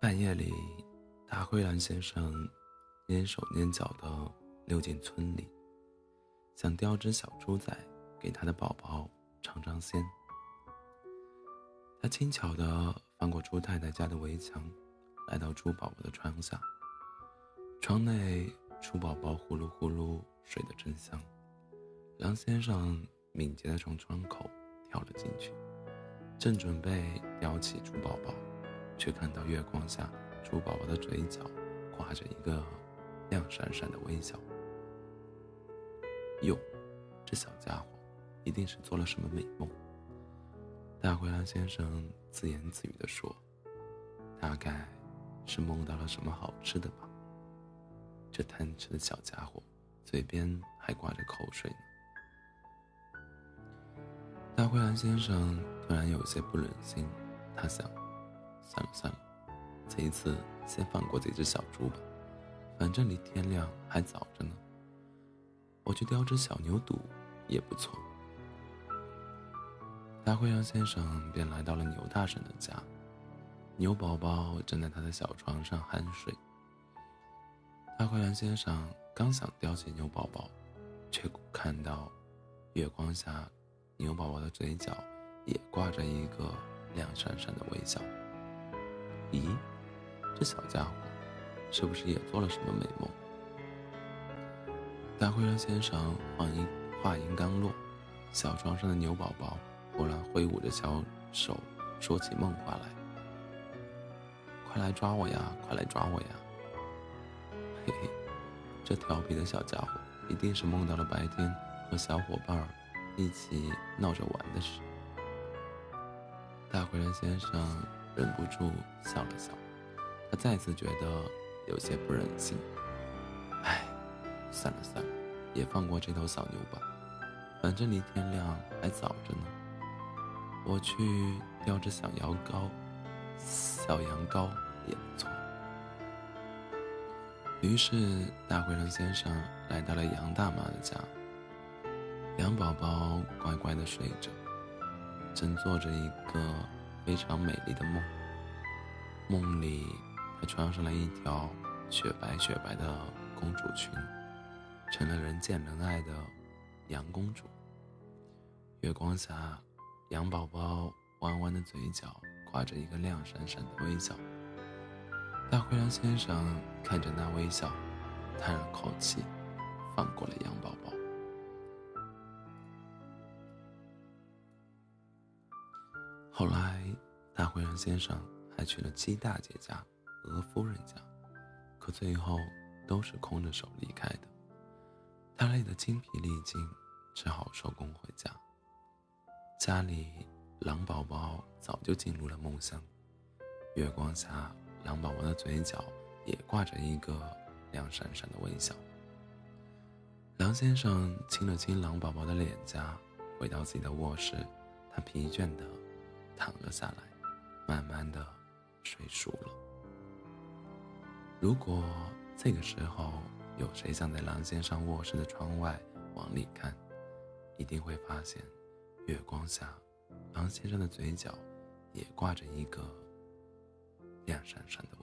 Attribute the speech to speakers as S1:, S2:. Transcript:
S1: 半夜里，大灰狼先生蹑手蹑脚地溜进村里，想叼只小猪仔给他的宝宝尝尝鲜。他轻巧地翻过猪太太家的围墙，来到猪宝宝的窗下。窗内，猪宝宝呼噜呼噜睡得真香。狼先生敏捷地从窗口跳了进去，正准备叼起猪宝宝。却看到月光下，猪宝宝的嘴角挂着一个亮闪闪的微笑。哟，这小家伙一定是做了什么美梦。大灰狼先生自言自语地说：“大概是梦到了什么好吃的吧。”这贪吃的小家伙嘴边还挂着口水呢。大灰狼先生突然有些不忍心，他想。算了算了，这一次先放过这只小猪吧，反正离天亮还早着呢。我去叼只小牛犊也不错。大灰狼先生便来到了牛大婶的家，牛宝宝正在他的小床上酣睡。大灰狼先生刚想叼起牛宝宝，却看到月光下牛宝宝的嘴角也挂着一个亮闪闪的微笑。咦，这小家伙是不是也做了什么美梦？大灰狼先生话音话音刚落，小床上的牛宝宝忽然挥舞着小手，说起梦话来：“快来抓我呀，快来抓我呀！”嘿嘿，这调皮的小家伙一定是梦到了白天和小伙伴一起闹着玩的事。大灰狼先生。忍不住笑了笑，他再次觉得有些不忍心。唉，算了算了，也放过这头小牛吧，反正离天亮还早着呢。我去叼只小羊羔，小羊羔也不错。于是，大灰狼先生来到了羊大妈的家。羊宝宝乖乖的睡着，正做着一个。非常美丽的梦。梦里，她穿上了一条雪白雪白的公主裙，成了人见人爱的羊公主。月光下，羊宝宝弯弯的嘴角挂着一个亮闪闪的微笑。大灰狼先生看着那微笑，叹了口气，放过了羊宝宝。后来，大灰狼先生还去了鸡大姐家、鹅夫人家，可最后都是空着手离开的。他累得精疲力尽，只好收工回家。家里，狼宝宝早就进入了梦乡。月光下，狼宝宝的嘴角也挂着一个亮闪闪的微笑。狼先生亲了亲狼宝宝的脸颊，回到自己的卧室，他疲倦的。躺了下来，慢慢的睡熟了。如果这个时候有谁站在狼先生卧室的窗外往里看，一定会发现，月光下，狼先生的嘴角也挂着一个亮闪闪的。